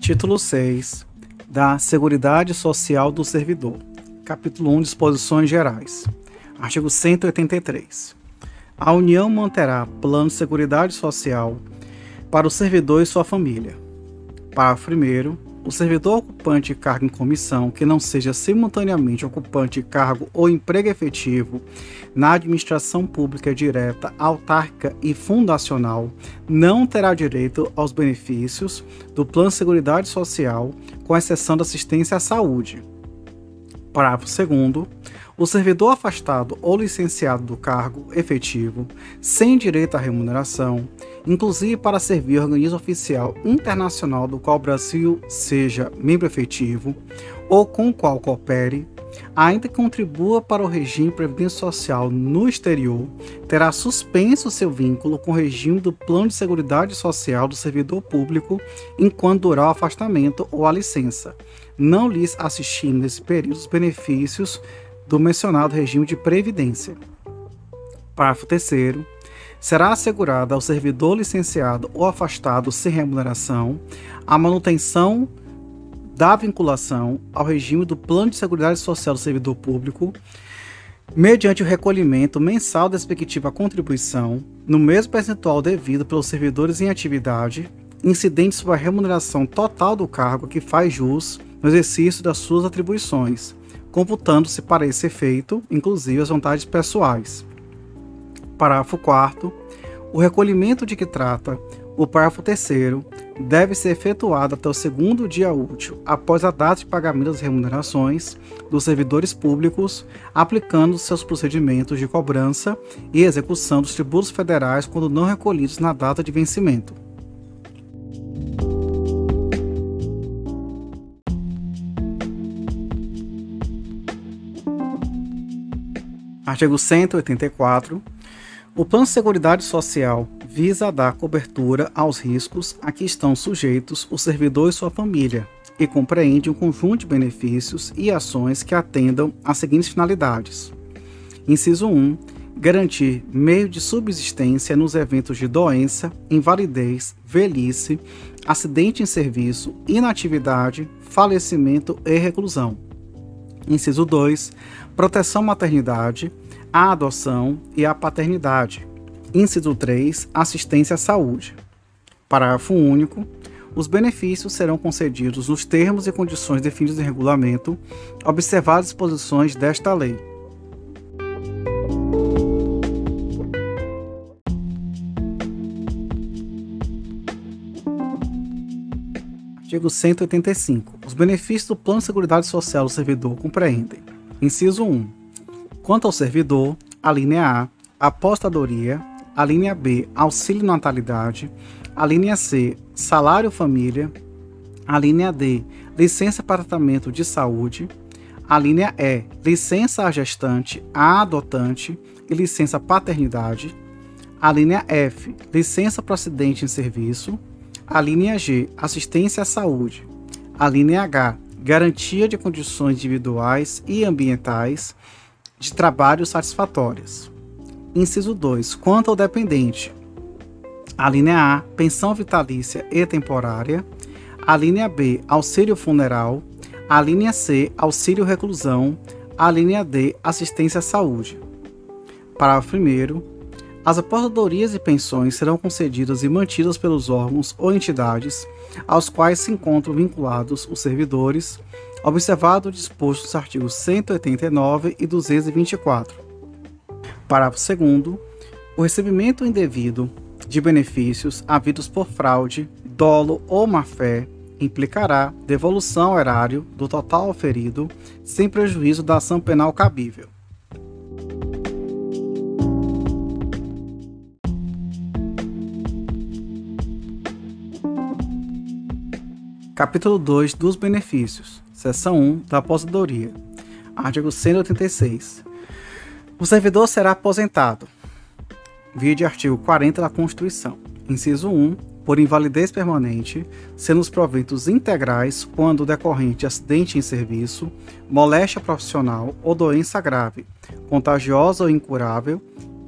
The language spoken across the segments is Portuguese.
Título 6 da Seguridade Social do Servidor. Capítulo 1 Disposições Gerais. Artigo 183. A União manterá plano de seguridade social para o servidor e sua família. Parágrafo 1 o servidor ocupante de cargo em comissão que não seja simultaneamente ocupante de cargo ou emprego efetivo na administração pública direta, autárquica e fundacional não terá direito aos benefícios do Plano de Seguridade Social, com exceção da assistência à saúde. Parágrafo 2 o servidor afastado ou licenciado do cargo efetivo, sem direito à remuneração, inclusive para servir organismo oficial internacional do qual o Brasil seja membro efetivo ou com o qual coopere, ainda que contribua para o regime previdência social no exterior, terá suspenso seu vínculo com o regime do Plano de Seguridade Social do servidor público enquanto durar o afastamento ou a licença, não lhes assistindo nesse período os benefícios do mencionado regime de previdência. Parágrafo 3 será assegurada ao servidor licenciado ou afastado sem remuneração a manutenção da vinculação ao regime do Plano de Seguridade Social do servidor público, mediante o recolhimento mensal da respectiva contribuição, no mesmo percentual devido pelos servidores em atividade, incidente sobre a remuneração total do cargo que faz jus no exercício das suas atribuições, computando-se para esse efeito, inclusive as vantagens pessoais. Parágrafo 4 O recolhimento de que trata o parágrafo 3 deve ser efetuado até o segundo dia útil após a data de pagamento das remunerações dos servidores públicos, aplicando seus procedimentos de cobrança e execução dos tributos federais quando não recolhidos na data de vencimento. Artigo 184. O Plano de Seguridade Social visa dar cobertura aos riscos a que estão sujeitos o servidor e sua família e compreende um conjunto de benefícios e ações que atendam às seguintes finalidades. Inciso 1. Garantir meio de subsistência nos eventos de doença, invalidez, velhice, acidente em serviço, inatividade, falecimento e reclusão. Inciso 2. Proteção maternidade, a adoção e a paternidade. Inciso 3. Assistência à saúde. Parágrafo único. Os benefícios serão concedidos nos termos e condições definidos em regulamento, observadas as disposições desta lei. Artigo 185. Os benefícios do Plano de Seguridade Social do servidor compreendem: inciso 1 Quanto ao servidor, a linha A, apostadoria, a linha B, auxílio natalidade, a linha C, salário família, a linha D, licença para tratamento de saúde, a linha E, licença à gestante, à adotante e licença paternidade, a linha F, licença para acidente em serviço, a linha G, assistência à saúde, a linha H, garantia de condições individuais e ambientais, de trabalho satisfatórias. Inciso 2. Quanto ao dependente, a linha A, pensão vitalícia e temporária, a linha B, auxílio funeral, a linha C, auxílio reclusão, a linha D, assistência à saúde. Parágrafo 1 as aposentadorias e pensões serão concedidas e mantidas pelos órgãos ou entidades aos quais se encontram vinculados os servidores, observado o disposto nos artigos 189 e 224. Parágrafo 2 O recebimento indevido de benefícios havidos por fraude, dolo ou má-fé implicará devolução ao erário do total oferido, sem prejuízo da ação penal cabível. Capítulo 2 dos benefícios. Seção 1 da aposentadoria. Artigo 186. O servidor será aposentado. Vide artigo 40 da Constituição. Inciso 1. Por invalidez permanente, sendo os proventos integrais quando decorrente de acidente em serviço, moléstia profissional ou doença grave, contagiosa ou incurável,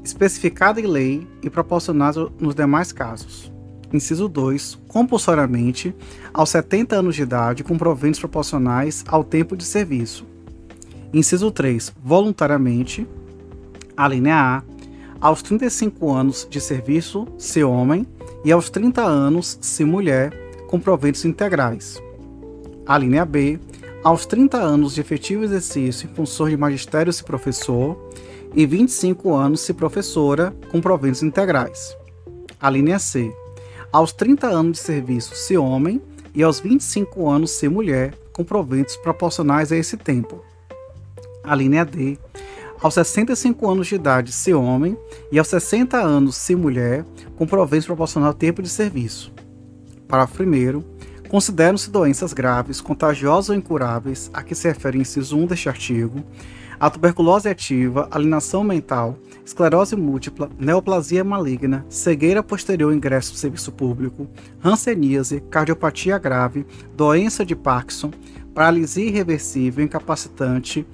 especificada em lei e proporcionada nos demais casos. Inciso 2, compulsoriamente, aos 70 anos de idade, com proventos proporcionais ao tempo de serviço. Inciso 3, voluntariamente, a linha A, aos 35 anos de serviço, se homem, e aos 30 anos, se mulher, com proventos integrais. A linha B, aos 30 anos de efetivo exercício em funções de magistério se professor e 25 anos se professora com proventos integrais. A linha C, aos 30 anos de serviço se homem e aos 25 anos se mulher com proventos proporcionais a esse tempo. A linha D, aos 65 anos de idade se homem e aos 60 anos se mulher com proventos proporcional ao tempo de serviço. Parágrafo 1 Consideram-se doenças graves, contagiosas ou incuráveis, a que se refere o inciso 1 deste artigo, a tuberculose ativa, alienação mental, esclerose múltipla, neoplasia maligna, cegueira posterior ingresso no serviço público, hanseníase, cardiopatia grave, doença de Parkinson, paralisia irreversível, incapacitante,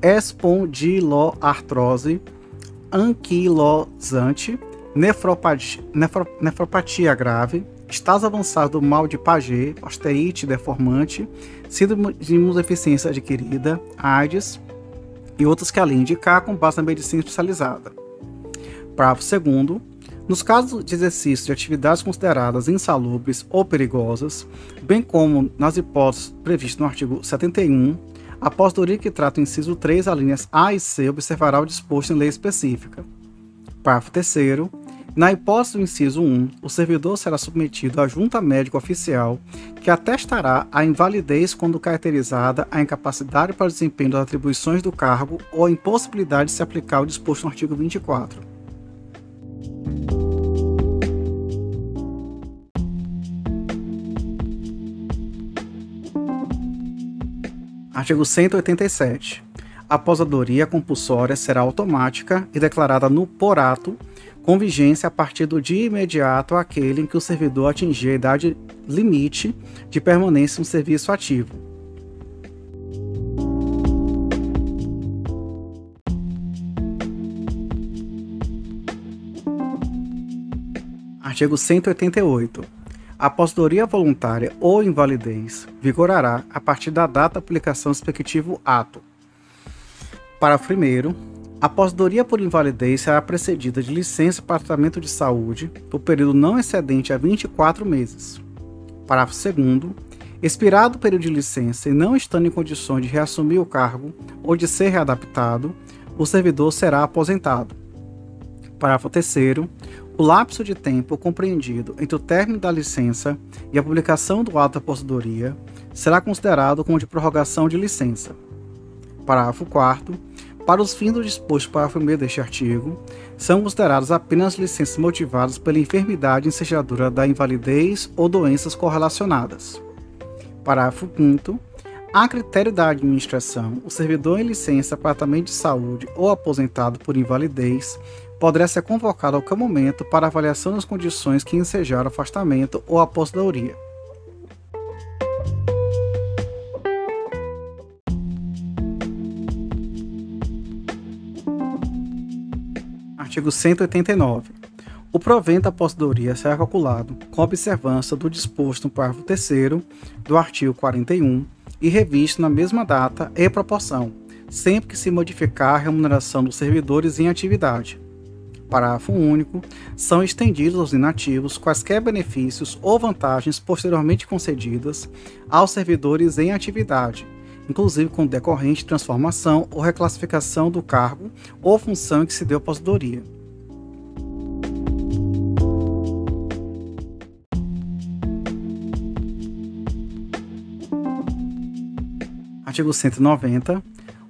espondiloartrose, anquilosante, nefropatia, nefro, nefropatia grave, estado avançado do mal de Paget, osteite deformante, síndrome de imunodeficiência adquirida, AIDS e outras que além indicar com base na medicina especializada. Parágrafo 2 nos casos de exercício de atividades consideradas insalubres ou perigosas, bem como nas hipóteses previstas no artigo 71, a apostoria que trata o inciso 3, alíneas A e C, observará o disposto em lei específica. Parágrafo 3 na hipótese do inciso 1, o servidor será submetido à junta médica oficial, que atestará a invalidez quando caracterizada a incapacidade para o desempenho das atribuições do cargo ou a impossibilidade de se aplicar o disposto no artigo 24. Artigo 187. A aposentadoria compulsória será automática e declarada no por ato com vigência a partir do dia imediato àquele em que o servidor atingir a idade limite de permanência no serviço ativo. Artigo 188. A aposentadoria voluntária ou invalidez vigorará a partir da data da aplicação do respectivo ato. Parágrafo 1 a aposentadoria por invalidez será precedida de licença para tratamento de saúde por período não excedente a 24 meses. Parágrafo 2 Expirado o período de licença e não estando em condições de reassumir o cargo ou de ser readaptado, o servidor será aposentado. Parágrafo 3 O lapso de tempo compreendido entre o término da licença e a publicação do ato da aposentadoria será considerado como de prorrogação de licença. Parágrafo 4 para os fins do disposto para a 1 deste artigo, são consideradas apenas licenças motivadas pela enfermidade ensejadora da invalidez ou doenças correlacionadas. Parágrafo 5 a critério da administração, o servidor em licença para tratamento de saúde ou aposentado por invalidez poderá ser convocado a qualquer momento para avaliação das condições que ensejaram afastamento ou aposentadoria. Artigo 189. O provento da aposentadoria será calculado com observância do disposto no parágrafo 3 do artigo 41 e revisto na mesma data e proporção, sempre que se modificar a remuneração dos servidores em atividade. Parágrafo único. São estendidos aos inativos quaisquer benefícios ou vantagens posteriormente concedidas aos servidores em atividade, inclusive com decorrente transformação ou reclassificação do cargo ou função em que se deu aposentadoria. Artigo 190.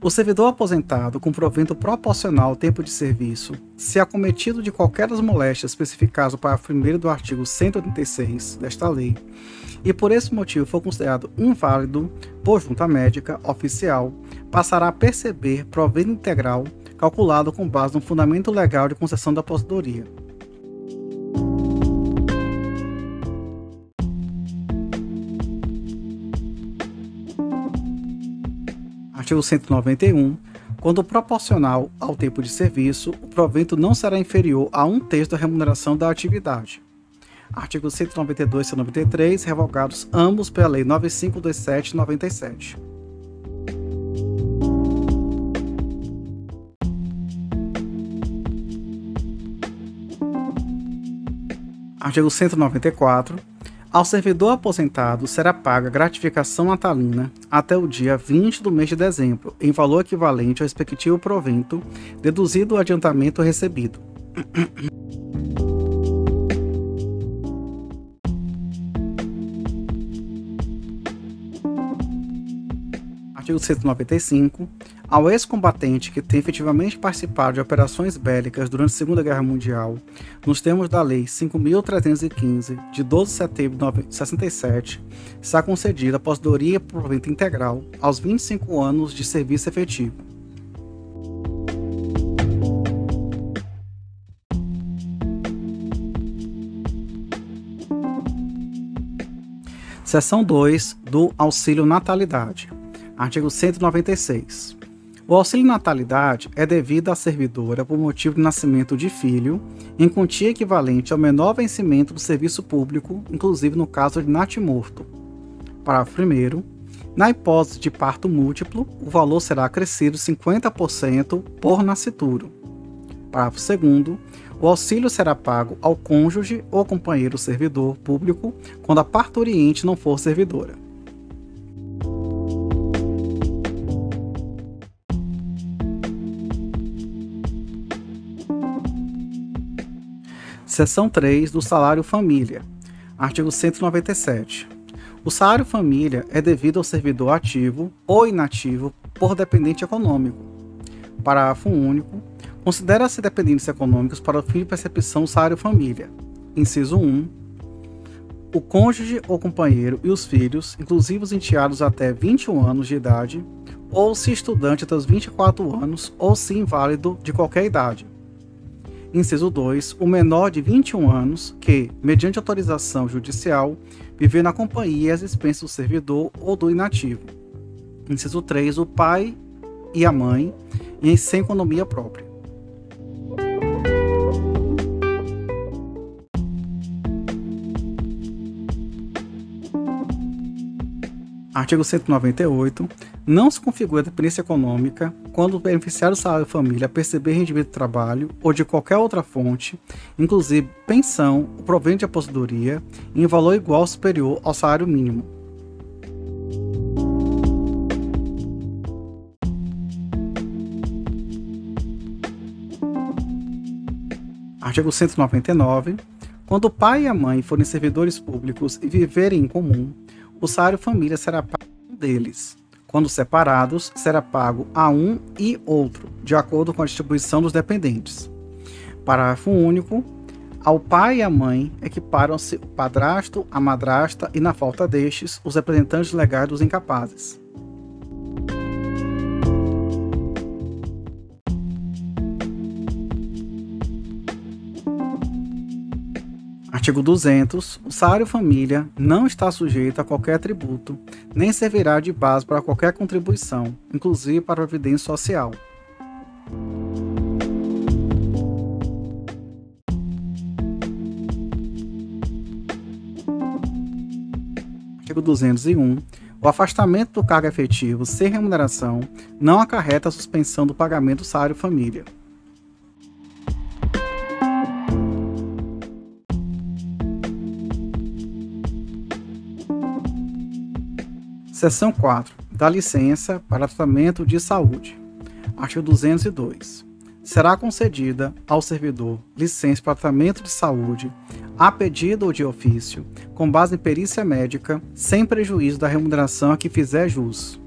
O servidor aposentado com provento proporcional ao tempo de serviço, se acometido de qualquer das moléstias especificadas para o 1 do artigo 186 desta lei, e por esse motivo for considerado inválido por junta médica oficial, passará a perceber provento integral calculado com base no fundamento legal de concessão da aposentadoria. Artigo 191. Quando proporcional ao tempo de serviço, o provento não será inferior a um terço da remuneração da atividade. Artigo 192 e 193, revogados ambos pela Lei 9527/97. Artigo 194. Ao servidor aposentado será paga gratificação natalina até o dia 20 do mês de dezembro, em valor equivalente ao respectivo provento, deduzido o adiantamento recebido. Artigo 195. Ao ex-combatente que tem efetivamente participado de operações bélicas durante a Segunda Guerra Mundial, nos termos da Lei 5.315, de 12 de setembro de 67, está concedida a aposentadoria por provento integral aos 25 anos de serviço efetivo. Seção 2 do Auxílio Natalidade. Artigo 196. O auxílio natalidade é devido à servidora por motivo de nascimento de filho, em quantia equivalente ao menor vencimento do serviço público, inclusive no caso de natimorto. Parágrafo 1. Na hipótese de parto múltiplo, o valor será acrescido 50% por nascituro. Parágrafo 2. O auxílio será pago ao cônjuge ou companheiro servidor público quando a parturiente não for servidora. Seção 3 do salário família. Artigo 197. O salário família é devido ao servidor ativo ou inativo por dependente econômico. Parágrafo único. Considera-se dependentes econômicos para o fim de percepção do salário família. Inciso 1. O cônjuge ou companheiro e os filhos, inclusive os enteados até 21 anos de idade, ou se estudante até os 24 anos, ou se inválido de qualquer idade Inciso 2. O menor de 21 anos que, mediante autorização judicial, viver na companhia e às expensas do servidor ou do inativo. Inciso 3. O pai e a mãe em sem economia própria. Artigo 198. Não se configura dependência econômica quando o beneficiário do salário família perceber rendimento de trabalho ou de qualquer outra fonte, inclusive pensão ou provento de aposentadoria, em valor igual ou superior ao salário mínimo. Artigo 199. Quando o pai e a mãe forem servidores públicos e viverem em comum, o salário família será pago deles. Quando separados, será pago a um e outro, de acordo com a distribuição dos dependentes. Parágrafo único. Ao pai e à mãe equiparam-se o padrasto, a madrasta e, na falta destes, os representantes legais dos incapazes. Artigo 200. O salário família não está sujeito a qualquer tributo, nem servirá de base para qualquer contribuição, inclusive para a previdência social. Artigo 201. O afastamento do cargo efetivo sem remuneração não acarreta a suspensão do pagamento do salário família. Seção 4. Da licença para tratamento de saúde. Artigo 202. Será concedida ao servidor licença para tratamento de saúde, a pedido ou de ofício, com base em perícia médica, sem prejuízo da remuneração a que fizer jus.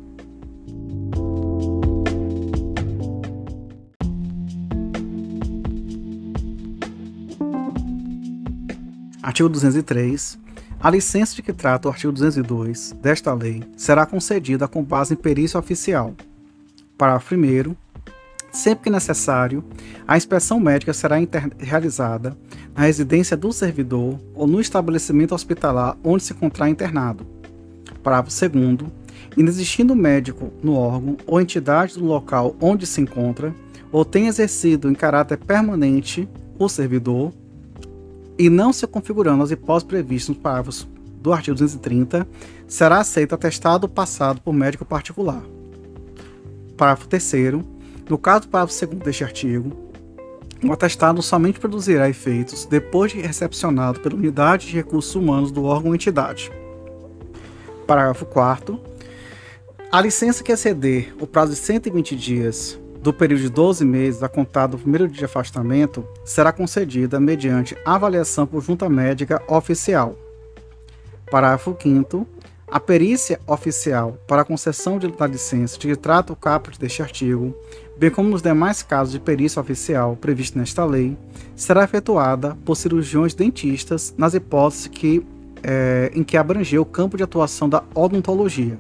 Artigo 203. A licença de que trata o artigo 202 desta lei será concedida com base em perícia oficial. Parágrafo 1. Sempre que necessário, a inspeção médica será realizada na residência do servidor ou no estabelecimento hospitalar onde se encontrar internado. Parágrafo 2. Inexistindo médico no órgão ou entidade do local onde se encontra, ou tenha exercido em caráter permanente o servidor, e não se configurando as hipóteses previstas nos parágrafos do artigo 230, será aceito atestado passado por médico particular. Parágrafo 3 no caso do parágrafo 2 deste artigo, o atestado somente produzirá efeitos depois de recepcionado pela unidade de recursos humanos do órgão ou entidade. Parágrafo 4 a licença que exceder o prazo de 120 dias do período de 12 meses a contar do primeiro dia de afastamento será concedida mediante avaliação por junta médica oficial. Parágrafo 5 a perícia oficial para a concessão de, da licença de que trata o caput deste artigo, bem como nos demais casos de perícia oficial previstos nesta lei, será efetuada por cirurgiões dentistas nas hipóteses que, é, em que abrangeu o campo de atuação da odontologia.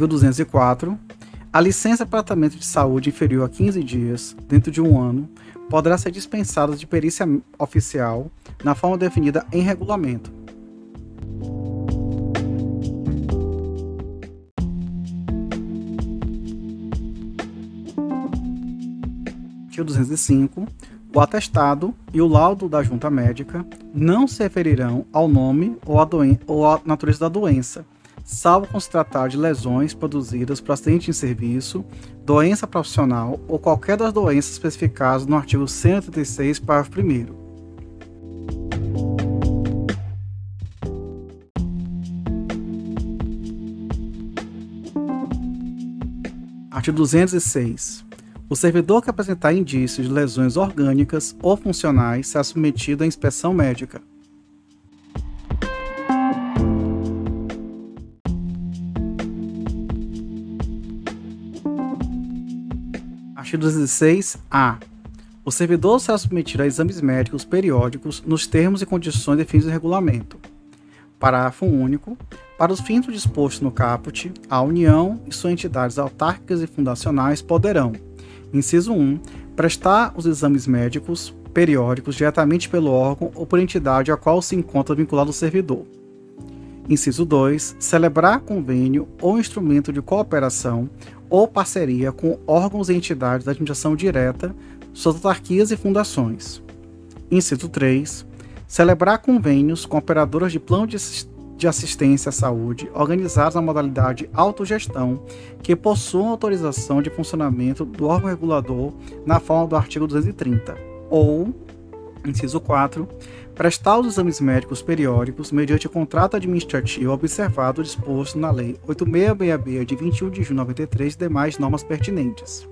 Artigo 204. A licença para tratamento de saúde inferior a 15 dias, dentro de um ano, poderá ser dispensada de perícia oficial na forma definida em regulamento. Artigo 205. O atestado e o laudo da junta médica não se referirão ao nome ou à, ou à natureza da doença, salvo quando se tratar de lesões produzidas por acidente em serviço, doença profissional ou qualquer das doenças especificadas no artigo 136, parágrafo 1 Artigo 206. O servidor que apresentar indícios de lesões orgânicas ou funcionais será submetido à inspeção médica. Artigo 16-A. O servidor será submetido a exames médicos periódicos nos termos e condições definidos em regulamento. Parágrafo único. Para os fins dispostos no caput, a União e suas entidades autárquicas e fundacionais poderão, inciso 1, prestar os exames médicos periódicos diretamente pelo órgão ou por entidade a qual se encontra vinculado o servidor. Inciso 2. Celebrar convênio ou instrumento de cooperação ou parceria com órgãos e entidades da administração direta, suas autarquias e fundações. Inciso 3. Celebrar convênios com operadoras de plano de assistência à saúde organizados na modalidade autogestão que possuam autorização de funcionamento do órgão regulador na forma do artigo 230. Ou, inciso 4, prestar os exames médicos periódicos mediante contrato administrativo observado disposto na Lei 8666 de 21 de junho de 93 e demais normas pertinentes.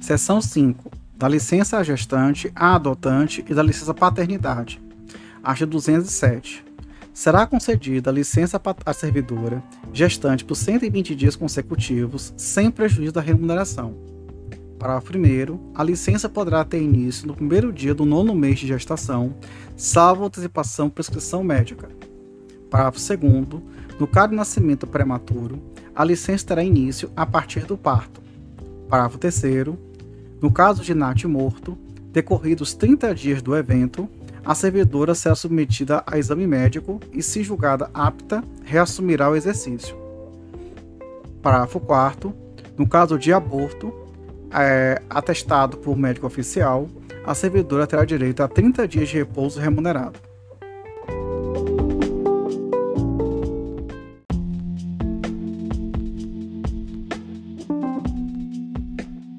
Seção 5. Da licença à gestante, à adotante e da licença paternidade. Artigo 207 será concedida licença à servidora gestante por 120 dias consecutivos, sem prejuízo da remuneração. Parágrafo 1. A licença poderá ter início no primeiro dia do nono mês de gestação, salvo antecipação por prescrição médica. Parágrafo 2. No caso de nascimento prematuro, a licença terá início a partir do parto. Parágrafo 3. No caso de NAT morto, decorridos 30 dias do evento, a servidora será submetida a exame médico e, se julgada apta, reassumirá o exercício. Parágrafo 4. No caso de aborto, é, atestado por médico oficial, a servidora terá direito a 30 dias de repouso remunerado.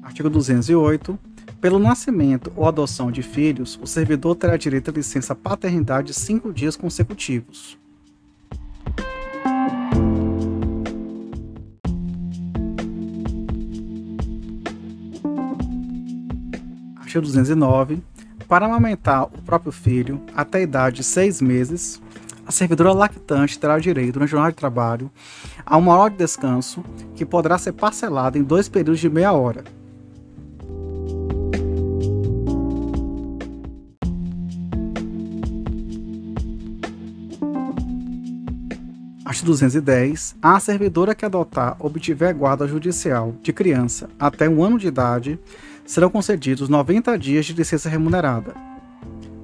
Artigo 208 pelo nascimento ou adoção de filhos, o servidor terá direito à licença paternidade de cinco dias consecutivos. Artigo 209. Para amamentar o próprio filho até a idade de seis meses, a servidora lactante terá direito, na jornada de trabalho, a uma hora de descanso, que poderá ser parcelada em dois períodos de meia hora, 210. A servidora que adotar obtiver guarda judicial de criança até um ano de idade serão concedidos 90 dias de licença remunerada.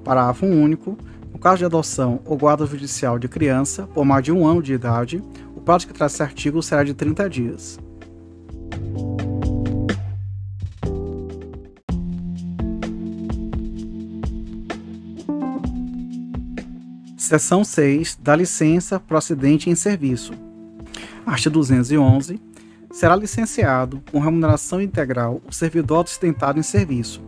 Parágrafo único. No caso de adoção ou guarda judicial de criança por mais de um ano de idade, o prazo que traz esse artigo será de 30 dias. Seção 6 da licença procedente em serviço. Artigo 211. Será licenciado com remuneração integral o servidor ostentado em serviço.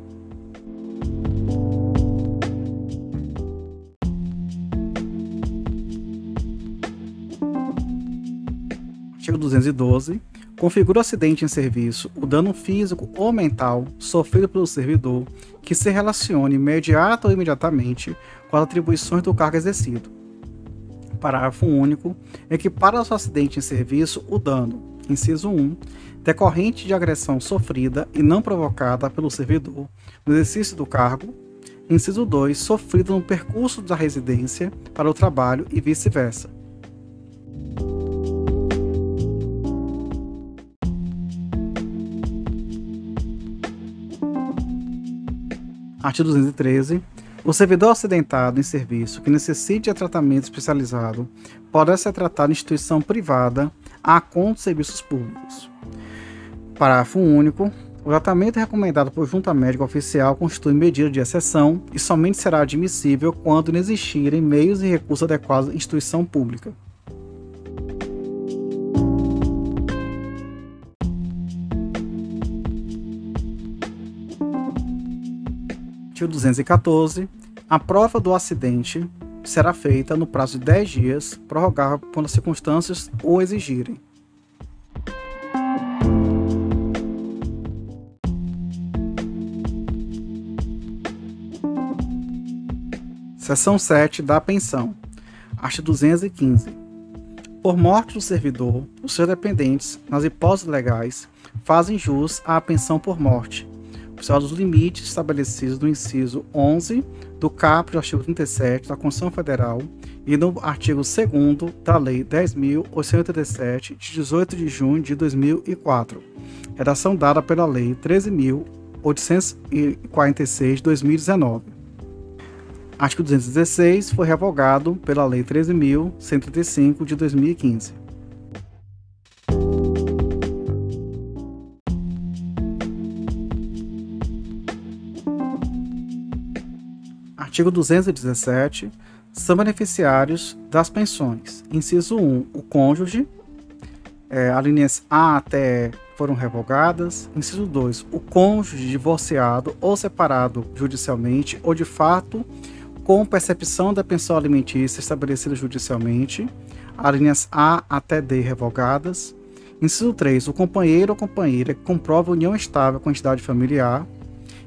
Artigo 212. Configura o acidente em serviço o dano físico ou mental sofrido pelo servidor que se relacione imediato ou imediatamente com as atribuições do cargo exercido. Parágrafo único. Equipara ao acidente em serviço o dano, inciso 1, decorrente de agressão sofrida e não provocada pelo servidor no exercício do cargo, inciso 2, sofrido no percurso da residência para o trabalho e vice-versa. Artigo 213. O servidor acidentado em serviço que necessite de tratamento especializado poderá ser tratado em instituição privada a conta de serviços públicos. Parágrafo único. O tratamento recomendado por junta médica oficial constitui medida de exceção e somente será admissível quando não existirem meios e recursos adequados em instituição pública. Artigo 214. A prova do acidente será feita no prazo de 10 dias, prorrogável quando as circunstâncias o exigirem. Seção 7 da pensão. Artigo 215. Por morte do servidor, os seus dependentes, nas hipóteses legais, fazem jus à pensão por morte, observados os limites estabelecidos no inciso 11 do caput do artigo 37 da Constituição Federal e no artigo 2 da Lei 10.887, de 18 de junho de 2004, redação dada pela Lei 13.846 de 2019. Artigo 216 foi revogado pela Lei 13.135 de 2015. Artigo 217. São beneficiários das pensões. Inciso 1. O cônjuge. É, as linhas A até E foram revogadas. Inciso 2. O cônjuge divorciado ou separado judicialmente ou de fato com percepção da pensão alimentícia estabelecida judicialmente. As linhas A até D revogadas. Inciso 3. O companheiro ou companheira que comprova união estável com a entidade familiar.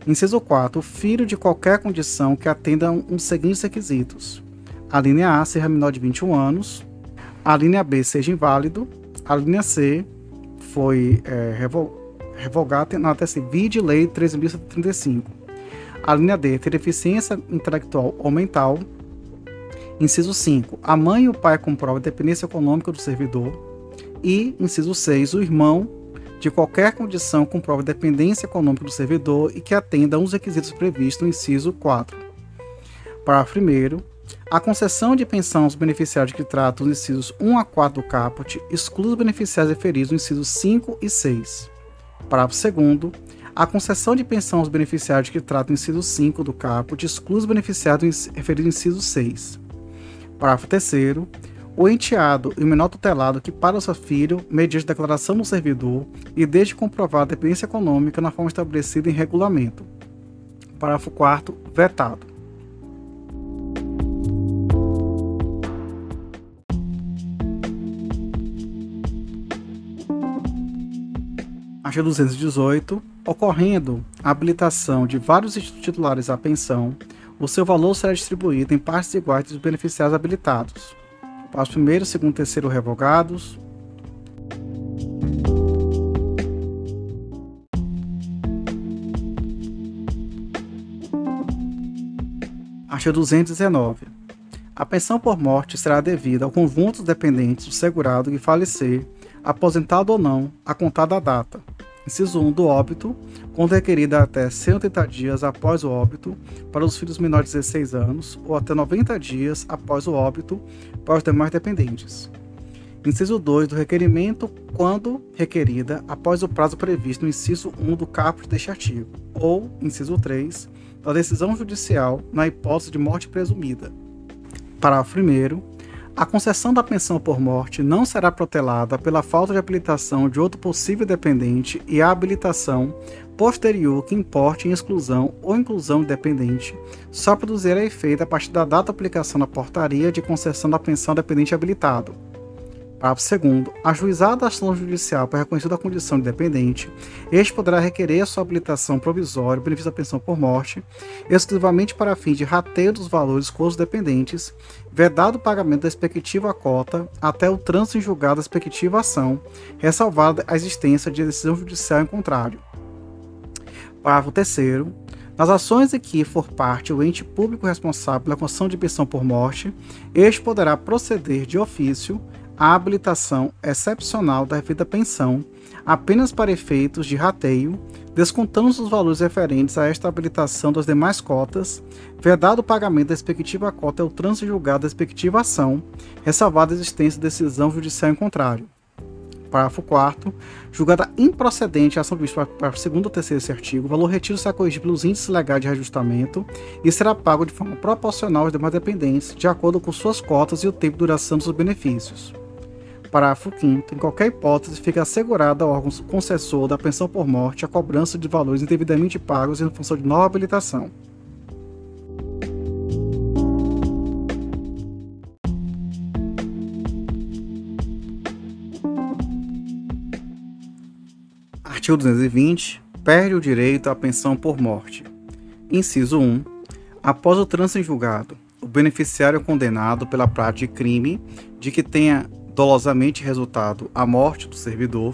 Inciso 4. O filho de qualquer condição que atenda um dos seguintes requisitos. A linha A seja menor de 21 anos. A linha B seja inválido. A linha C foi é, revogada na vide lei 13.135. A linha D ter deficiência intelectual ou mental. Inciso 5. A mãe e o pai comprovam a dependência econômica do servidor. E, inciso 6, o irmão de qualquer condição com prova de dependência econômica do servidor e que atenda a uns requisitos previstos no inciso 4. Parágrafo 1. A concessão de pensão aos beneficiários que tratam os incisos 1 a 4 do caput exclui os beneficiários referidos no inciso 5 e 6. Parágrafo 2. A concessão de pensão aos beneficiários que tratam o inciso 5 do caput exclui os beneficiários referidos no inciso 6. Parágrafo 3 o enteado e o menor tutelado que para o seu filho, mediante declaração do servidor e desde comprovar a dependência econômica na forma estabelecida em regulamento. Parágrafo 4 vetado. Artigo 218. Ocorrendo a habilitação de vários titulares à pensão, o seu valor será distribuído em partes iguais dos beneficiários habilitados Passo primeiro, segundo, terceiro revogados. Artigo 219. A pensão por morte será devida ao conjunto dos dependentes do segurado que falecer, aposentado ou não, a contar da data. Inciso 1 do óbito, quando requerida até 180 dias após o óbito para os filhos menores de 16 anos ou até 90 dias após o óbito para os demais dependentes. Inciso 2 do requerimento, quando requerida após o prazo previsto no inciso 1 do caput deste artigo, ou, inciso 3, da decisão judicial na hipótese de morte presumida. Parágrafo 1 a concessão da pensão por morte não será protelada pela falta de habilitação de outro possível dependente e a habilitação posterior que importe em exclusão ou inclusão de dependente só produzirá efeito a partir da data de aplicação da portaria de concessão da pensão dependente habilitado Parágrafo 2. Ajuizada a ação judicial para reconhecer a condição de dependente, este poderá requerer a sua habilitação provisória, benefício da pensão por morte, exclusivamente para fim de rateio dos valores com os dependentes, vedado o pagamento da respectiva cota até o trânsito em julgado da respectiva ação, ressalvada a existência de decisão judicial em contrário. Parágrafo 3. Nas ações em que for parte o ente público responsável pela concessão de pensão por morte, este poderá proceder de ofício a habilitação excepcional da devida pensão apenas para efeitos de rateio, descontando os valores referentes a esta habilitação das demais cotas, vedado o pagamento da respectiva cota ao trânsito julgado da respectiva ação, ressalvada a existência de decisão judicial em contrário. Parágrafo 4 Julgada improcedente a ação vista para o segundo ou terceiro desse artigo, o valor retido será corrigido pelos índices legais de reajustamento e será pago de forma proporcional aos demais dependentes, de acordo com suas cotas e o tempo de duração dos benefícios. Parágrafo 5 Em qualquer hipótese, fica assegurada ao órgão concessor da pensão por morte a cobrança de valores indevidamente pagos em função de nova habilitação. Artigo 220. Perde o direito à pensão por morte. Inciso 1. Após o trânsito em julgado, o beneficiário condenado pela prática de crime de que tenha dolosamente resultado a morte do servidor.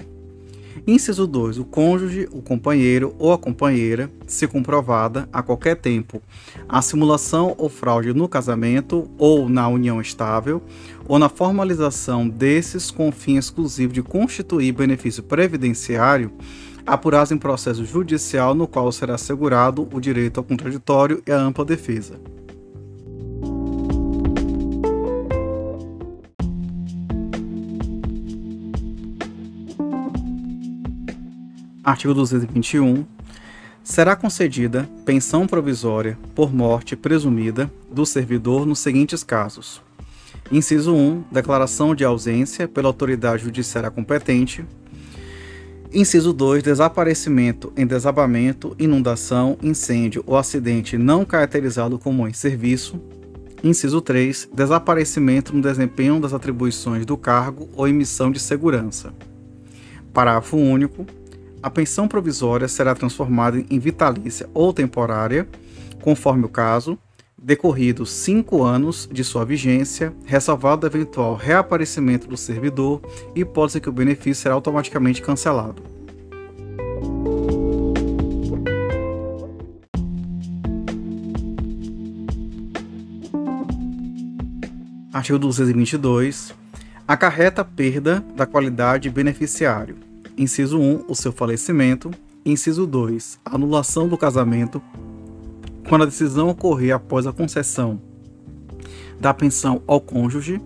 Inciso 2. O cônjuge, o companheiro ou a companheira, se comprovada a qualquer tempo a simulação ou fraude no casamento ou na união estável, ou na formalização desses com fim exclusivo de constituir benefício previdenciário, apurados em processo judicial no qual será assegurado o direito ao contraditório e à ampla defesa. Artigo 221. Será concedida pensão provisória por morte presumida do servidor nos seguintes casos: Inciso 1. Declaração de ausência pela autoridade judiciária competente. Inciso 2. Desaparecimento em desabamento, inundação, incêndio ou acidente não caracterizado como em serviço. Inciso 3. Desaparecimento no desempenho das atribuições do cargo ou emissão de segurança. Parágrafo único a pensão provisória será transformada em vitalícia ou temporária, conforme o caso, decorridos cinco anos de sua vigência, ressalvado eventual reaparecimento do servidor hipótese que o benefício será automaticamente cancelado. Artigo 222. Acarreta perda da qualidade beneficiário Inciso 1, o seu falecimento. Inciso 2, anulação do casamento. Quando a decisão ocorrer após a concessão da pensão ao cônjuge.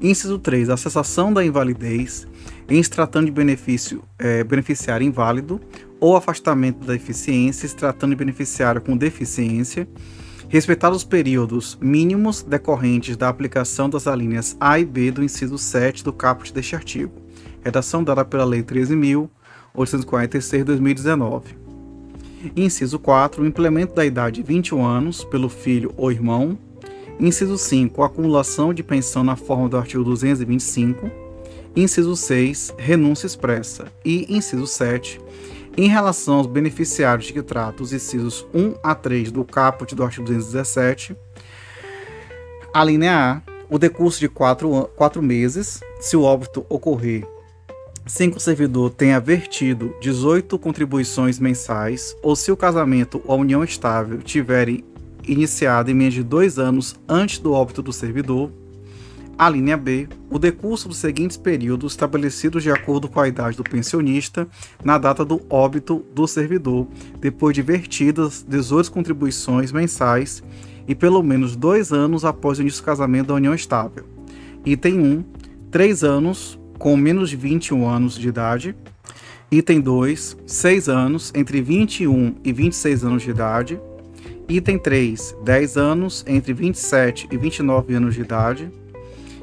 Inciso 3, a cessação da invalidez em se tratando de benefício é, beneficiário inválido ou afastamento da eficiência se tratando de beneficiário com deficiência, respeitados os períodos mínimos decorrentes da aplicação das alíneas A e B do inciso 7 do caput deste artigo redação dada pela Lei 13.846 de 2019. Inciso 4. O implemento da idade de 21 anos pelo filho ou irmão. Inciso 5. A acumulação de pensão na forma do artigo 225. Inciso 6. Renúncia expressa. E inciso 7. Em relação aos beneficiários de que trata os incisos 1 a 3 do caput do artigo 217, a linha A, o decurso de 4 meses, se o óbito ocorrer que o servidor tenha vertido 18 contribuições mensais ou se o casamento ou a união estável tiverem iniciado em menos de dois anos antes do óbito do servidor. A linha B, o decurso dos seguintes períodos estabelecidos de acordo com a idade do pensionista na data do óbito do servidor, depois de vertidas 18 contribuições mensais e pelo menos dois anos após o início do casamento da união estável. Item 1, 3 anos com menos de 21 anos de idade. Item 2, 6 anos entre 21 e 26 anos de idade. Item 3, 10 anos entre 27 e 29 anos de idade.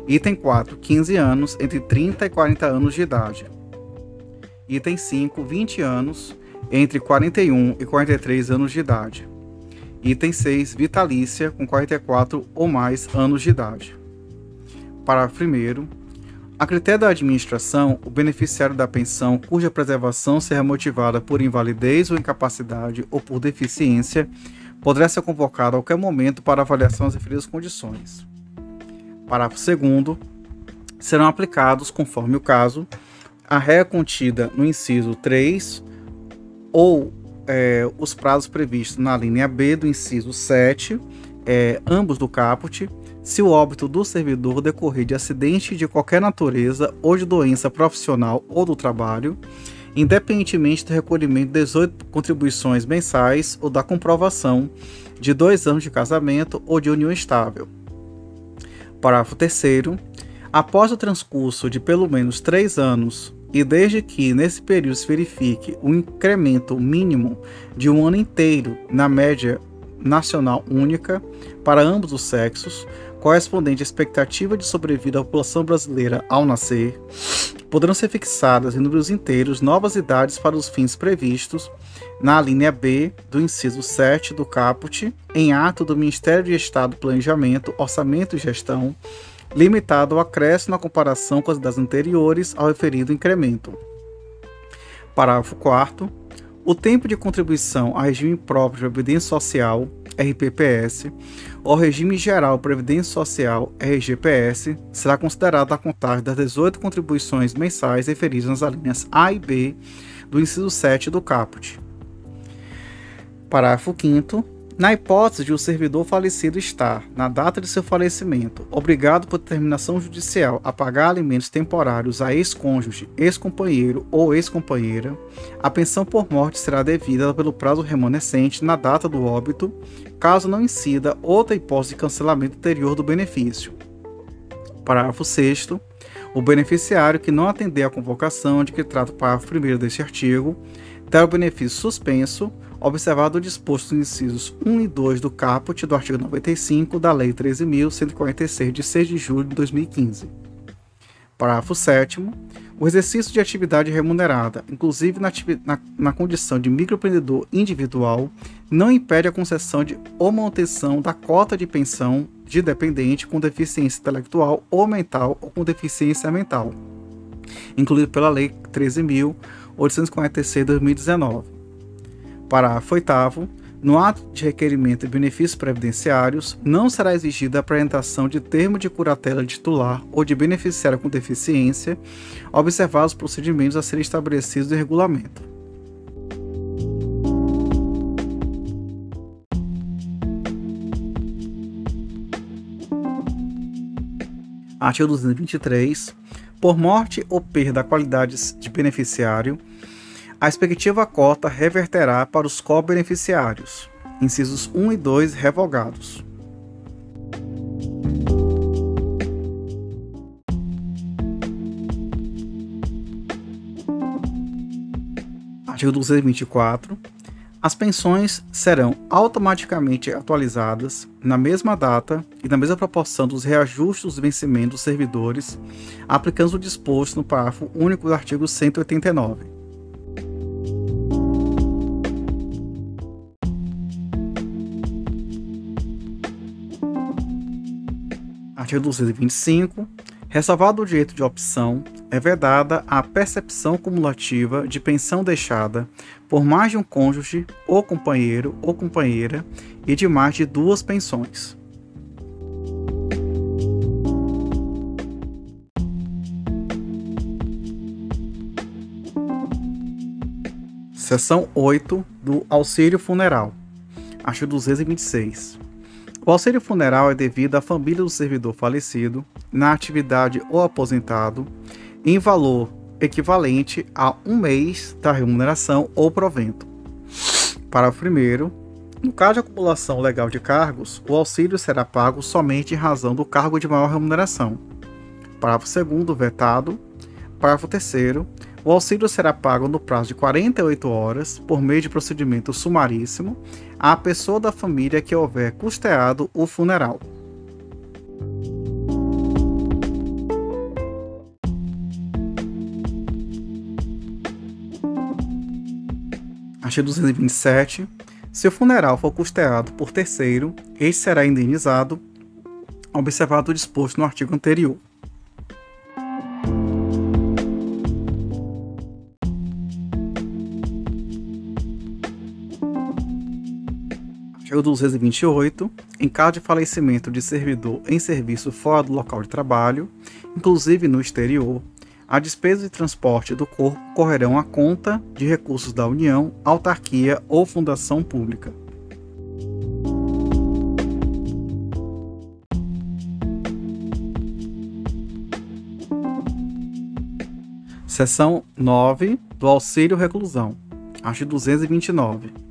Item 4, 15 anos entre 30 e 40 anos de idade. Item 5, 20 anos entre 41 e 43 anos de idade. Item 6, vitalícia com 44 ou mais anos de idade. Parágrafo 1. A critério da administração, o beneficiário da pensão cuja preservação seja motivada por invalidez ou incapacidade ou por deficiência poderá ser convocado a qualquer momento para avaliação das referidas condições. Parágrafo 2. Serão aplicados, conforme o caso, a regra contida no inciso 3 ou é, os prazos previstos na linha B do inciso 7, é, ambos do caput, se o óbito do servidor decorrer de acidente de qualquer natureza ou de doença profissional ou do trabalho, independentemente do recolhimento de 18 contribuições mensais ou da comprovação de dois anos de casamento ou de união estável. Parágrafo 3. Após o transcurso de pelo menos três anos e desde que nesse período se verifique um incremento mínimo de um ano inteiro na média nacional única para ambos os sexos, correspondente à expectativa de sobrevida da população brasileira ao nascer, poderão ser fixadas em números inteiros novas idades para os fins previstos na linha B do inciso 7 do caput, em ato do Ministério de Estado Planejamento, Orçamento e Gestão, limitado ao acréscimo na comparação com as das anteriores ao referido incremento. Parágrafo 4 o tempo de contribuição ao regime próprio de previdência social, RPPS, ou regime geral previdência social, RGPS, será considerado a contagem das 18 contribuições mensais referidas nas alíneas A e B do inciso 7 do caput. Parágrafo 5 na hipótese de o servidor falecido estar, na data de seu falecimento, obrigado por determinação judicial a pagar alimentos temporários a ex-cônjuge, ex-companheiro ou ex-companheira, a pensão por morte será devida pelo prazo remanescente na data do óbito, caso não incida outra hipótese de cancelamento anterior do benefício. Parágrafo 6 o beneficiário que não atender à convocação de que trata o parágrafo 1 deste artigo terá o benefício suspenso observado o disposto nos incisos 1 e 2 do caput do artigo 95 da Lei 13.146, de 6 de julho de 2015. Parágrafo 7. O exercício de atividade remunerada, inclusive na, na, na, condição de microempreendedor individual, não impede a concessão de ou manutenção da cota de pensão de dependente com deficiência intelectual ou mental ou com deficiência mental, incluído pela Lei 13.846 de 2019 Parágrafo 8 no ato de requerimento de benefícios previdenciários, não será exigida a apresentação de termo de curatela titular ou de beneficiário com deficiência, observados os procedimentos a serem estabelecidos em regulamento. Artigo 223. Por morte ou perda da qualidades de beneficiário, a expectativa cota reverterá para os co-beneficiários, incisos 1 e 2 revogados. Artigo 224. As pensões serão automaticamente atualizadas na mesma data e na mesma proporção dos reajustes dos vencimentos dos servidores, aplicando o disposto no parágrafo único do artigo 189. Artigo 225. Ressalvado o direito de opção, é vedada a percepção cumulativa de pensão deixada por mais de um cônjuge, ou companheiro ou companheira, e de mais de duas pensões. Seção 8 do Auxílio Funeral. Artigo 226 O auxílio funeral é devido à família do servidor falecido, na atividade ou aposentado, em valor equivalente a um mês da remuneração ou provento. Parágrafo primeiro. No caso de acumulação legal de cargos, o auxílio será pago somente em razão do cargo de maior remuneração. Parágrafo 2 vetado. Parágrafo 3 o auxílio será pago no prazo de 48 horas, por meio de procedimento sumaríssimo, à pessoa da família que houver custeado o funeral. Artigo 227. Se o funeral for custeado por terceiro, este será indenizado, observado o disposto no artigo anterior. Artigo 228. Em caso de falecimento de servidor em serviço fora do local de trabalho, inclusive no exterior, a despesa de transporte do corpo correrão à conta de recursos da União, autarquia ou fundação pública. Seção 9 do Auxílio Reclusão. Artigo 229.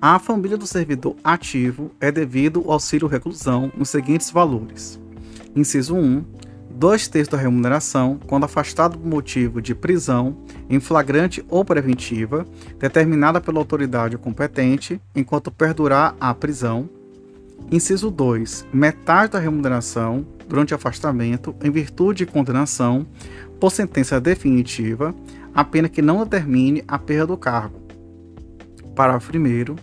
À família do servidor ativo é devido o auxílio reclusão nos seguintes valores: inciso 1, dois terços da remuneração quando afastado por motivo de prisão em flagrante ou preventiva, determinada pela autoridade competente, enquanto perdurar a prisão. Inciso 2. Metade da remuneração durante afastamento em virtude de condenação por sentença definitiva, a pena que não determine a perda do cargo. Parágrafo 1.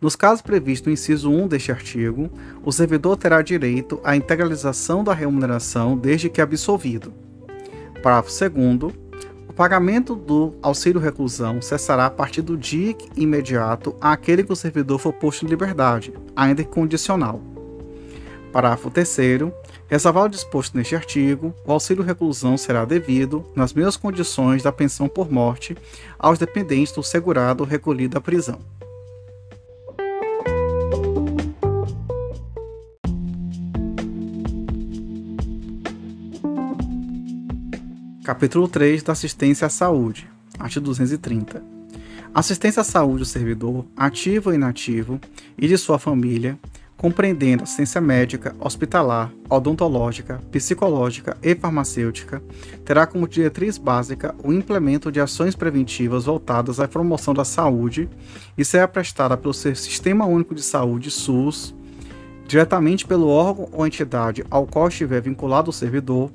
Nos casos previstos no inciso 1 deste artigo, o servidor terá direito à integralização da remuneração desde que absolvido. Parágrafo 2. O pagamento do auxílio reclusão cessará a partir do dia imediato àquele que o servidor for posto em liberdade, ainda que condicional. Parágrafo 3. Ressalvado o disposto neste artigo, o auxílio reclusão será devido, nas mesmas condições da pensão por morte, aos dependentes do segurado recolhido à prisão. Capítulo 3 da Assistência à Saúde, artigo 230. Assistência à saúde do servidor, ativo ou inativo, e de sua família, compreendendo assistência médica, hospitalar, odontológica, psicológica e farmacêutica, terá como diretriz básica o implemento de ações preventivas voltadas à promoção da saúde e será prestada pelo Sistema Único de Saúde SUS, diretamente pelo órgão ou entidade ao qual estiver vinculado o servidor,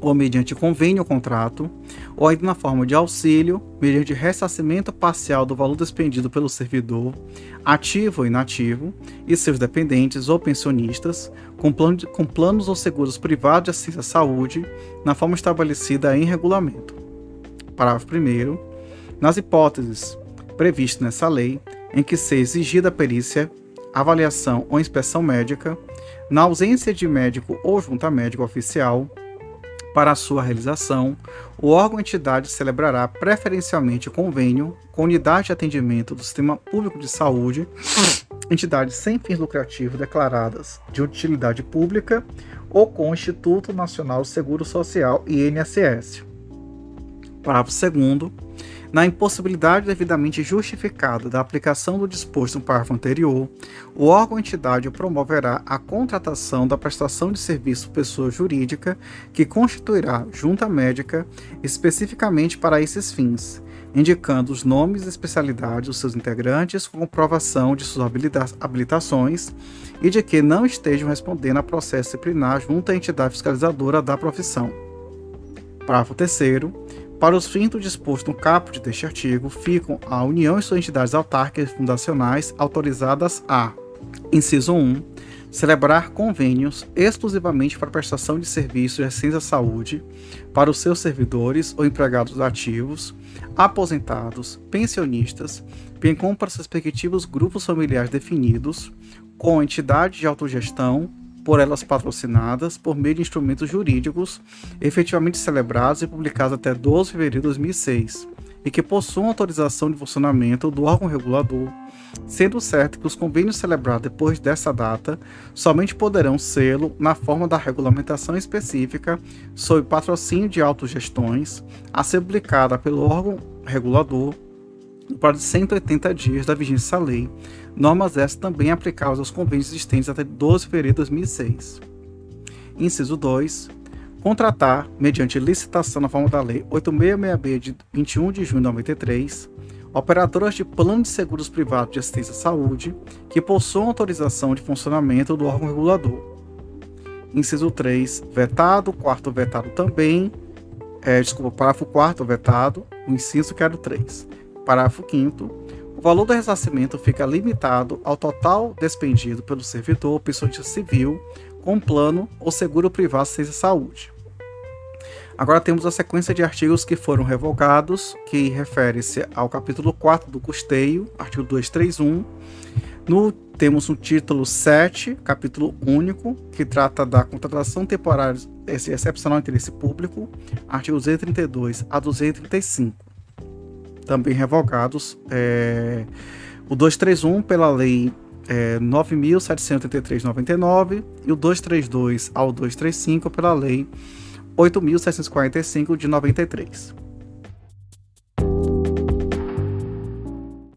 ou mediante convênio ou contrato, ou ainda na forma de auxílio, mediante ressarcimento parcial do valor despendido pelo servidor, ativo ou inativo, e seus dependentes ou pensionistas, com, com planos ou seguros privados de assistência à saúde, na forma estabelecida em regulamento. Parágrafo 1. Nas hipóteses previstas nessa lei, em que seja exigida a perícia, avaliação ou inspeção médica, na ausência de médico ou junta médica oficial, para a sua realização, o órgão entidade celebrará preferencialmente convênio com unidade de atendimento do Sistema Público de Saúde, entidades sem fins lucrativos declaradas de utilidade pública ou com o Instituto Nacional do Seguro Social INSS. Parágrafo 2 na impossibilidade devidamente justificada da aplicação do disposto no parágrafo anterior, o órgão ou entidade promoverá a contratação da prestação de serviço pessoa jurídica que constituirá junta médica especificamente para esses fins, indicando os nomes e especialidades dos seus integrantes com comprovação de suas habilitações e de que não estejam respondendo a processo disciplinar junto à entidade fiscalizadora da profissão. Parágrafo 3 para os fins do disposto no caput deste artigo, ficam a União e suas entidades autárquicas fundacionais autorizadas a: inciso 1, celebrar convênios exclusivamente para prestação de serviços de assistência à saúde para os seus servidores ou empregados ativos, aposentados, pensionistas, bem como para seus respectivos grupos familiares definidos, com entidade de autogestão por elas patrocinadas por meio de instrumentos jurídicos efetivamente celebrados e publicados até 12 de fevereiro de 2006, e que possuam autorização de funcionamento do órgão regulador, sendo certo que os convênios celebrados depois dessa data somente poderão sê-lo na forma da regulamentação específica sob patrocínio de autogestões, a ser publicada pelo órgão regulador no prazo de 180 dias da vigência da lei, normas essas também aplicáveis aos convênios existentes até 12 de fevereiro de 2006. Inciso 2 contratar, mediante licitação na forma da Lei 8666 de 21 de junho de 93, operadoras de plano de seguros privados de assistência à saúde que possuam autorização de funcionamento do órgão regulador. Inciso 3, vetado, quarto vetado também, é, desculpa, parágrafo 4 vetado, o inciso que era o 3. Parágrafo 5 o valor do ressarcimento fica limitado ao total despendido pelo servidor pessoa civil com plano ou seguro privado de saúde. Agora temos a sequência de artigos que foram revogados, que refere-se ao capítulo 4 do custeio, artigo 231. No, temos um título 7, capítulo único, que trata da contratação temporária excepcional interesse público, artigo 232 a 235. Também revogados é, o 231 pela lei é, 9.783-99 e o 232 ao 235 pela lei 8.745 de 93.